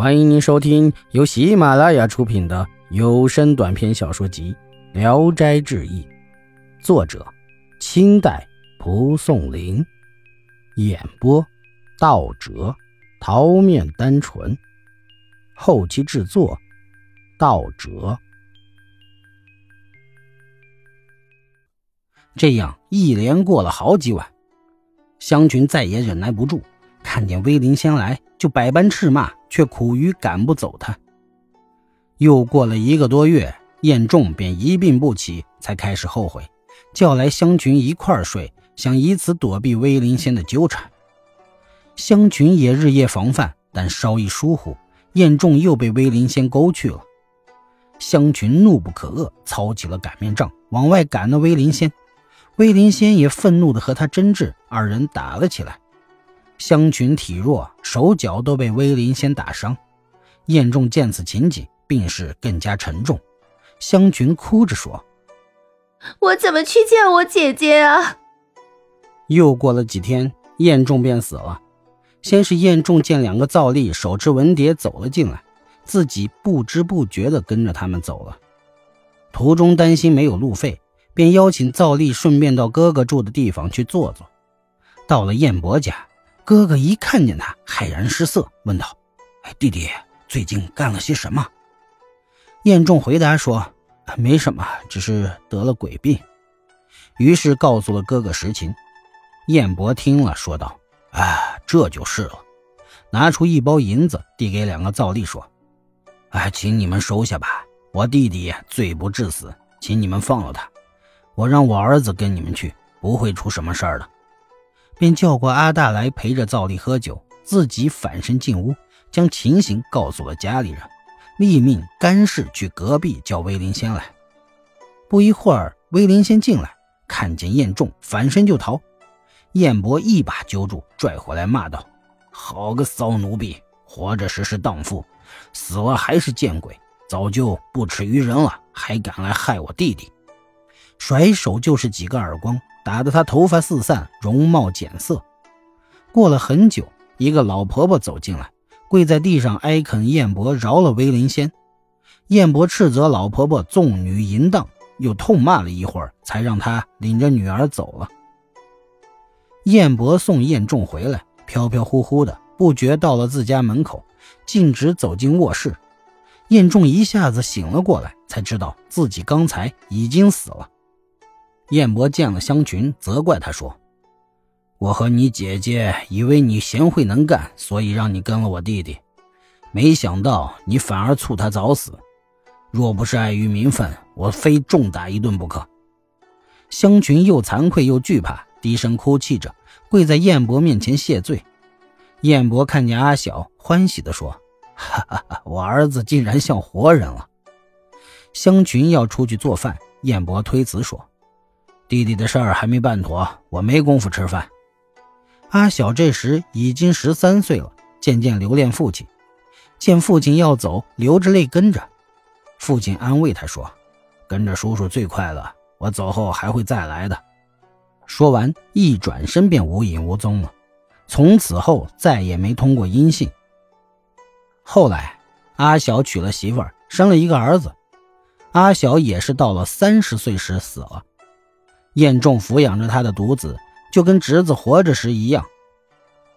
欢迎您收听由喜马拉雅出品的有声短篇小说集《聊斋志异》，作者：清代蒲松龄，演播：道哲、桃面单纯，后期制作：道哲。这样一连过了好几晚，香群再也忍耐不住，看见威灵仙来就百般斥骂。却苦于赶不走他。又过了一个多月，燕仲便一病不起，才开始后悔，叫来香群一块儿睡，想以此躲避威灵仙的纠缠。香群也日夜防范，但稍一疏忽，燕仲又被威灵仙勾去了。香群怒不可遏，操起了擀面杖，往外赶那威灵仙。威灵仙也愤怒地和他争执，二人打了起来。香群体弱，手脚都被威灵先打伤。燕仲见此情景，病势更加沉重。香群哭着说：“我怎么去见我姐姐啊？”又过了几天，燕仲便死了。先是燕仲见两个皂吏手持文牒走了进来，自己不知不觉地跟着他们走了。途中担心没有路费，便邀请皂吏顺便到哥哥住的地方去坐坐。到了燕伯家。哥哥一看见他，骇然失色，问道：“哎，弟弟最近干了些什么？”燕仲回答说：“没什么，只是得了鬼病。”于是告诉了哥哥实情。燕伯听了，说道：“啊，这就是了。”拿出一包银子，递给两个灶吏，说：“哎，请你们收下吧。我弟弟罪不至死，请你们放了他。我让我儿子跟你们去，不会出什么事儿的。”便叫过阿大来陪着赵丽喝酒，自己反身进屋，将情形告诉了家里人，立命干事去隔壁叫威灵仙来。不一会儿，威灵仙进来，看见燕仲，反身就逃。燕伯一把揪住，拽回来，骂道：“好个骚奴婢！活着时是荡妇，死了还是见鬼，早就不耻于人了，还敢来害我弟弟！”甩手就是几个耳光。打得他头发四散，容貌减色。过了很久，一个老婆婆走进来，跪在地上哀恳燕伯饶了威灵仙。燕伯斥责老婆婆纵女淫荡，又痛骂了一会儿，才让她领着女儿走了。燕伯送燕仲回来，飘飘忽忽的，不觉到了自家门口，径直走进卧室。燕仲一下子醒了过来，才知道自己刚才已经死了。燕伯见了香群，责怪他说：“我和你姐姐以为你贤惠能干，所以让你跟了我弟弟，没想到你反而促他早死。若不是碍于名分，我非重打一顿不可。”香群又惭愧又惧怕，低声哭泣着，跪在燕伯面前谢罪。燕伯看见阿晓，欢喜地说：“哈哈哈，我儿子竟然像活人了。”香群要出去做饭，燕伯推辞说。弟弟的事儿还没办妥，我没工夫吃饭。阿晓这时已经十三岁了，渐渐留恋父亲。见父亲要走，流着泪跟着。父亲安慰他说：“跟着叔叔最快乐，我走后还会再来的。”说完，一转身便无影无踪了。从此后再也没通过音信。后来，阿晓娶了媳妇儿，生了一个儿子。阿晓也是到了三十岁时死了。燕仲抚养着他的独子，就跟侄子活着时一样。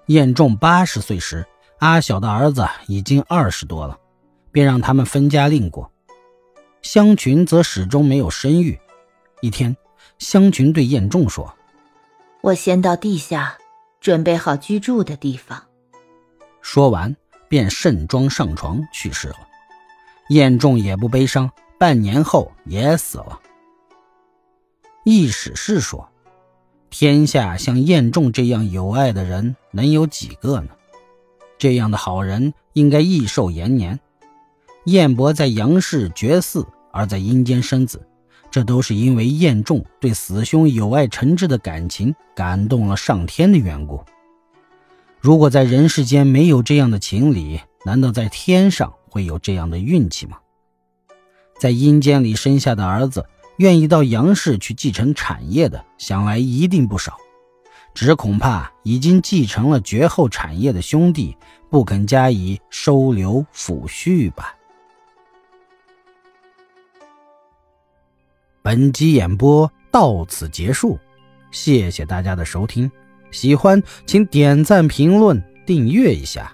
燕仲八十岁时，阿晓的儿子已经二十多了，便让他们分家另过。香群则始终没有生育。一天，香群对燕仲说：“我先到地下，准备好居住的地方。”说完，便盛装上床去世了。燕仲也不悲伤，半年后也死了。易史是说：“天下像晏仲这样有爱的人，能有几个呢？这样的好人应该益寿延年。晏伯在阳世绝嗣，而在阴间生子，这都是因为晏仲对死兄有爱诚挚的感情感动了上天的缘故。如果在人世间没有这样的情理，难道在天上会有这样的运气吗？在阴间里生下的儿子。”愿意到杨氏去继承产业的，想来一定不少。只恐怕已经继承了绝后产业的兄弟不肯加以收留抚恤吧。本集演播到此结束，谢谢大家的收听，喜欢请点赞、评论、订阅一下。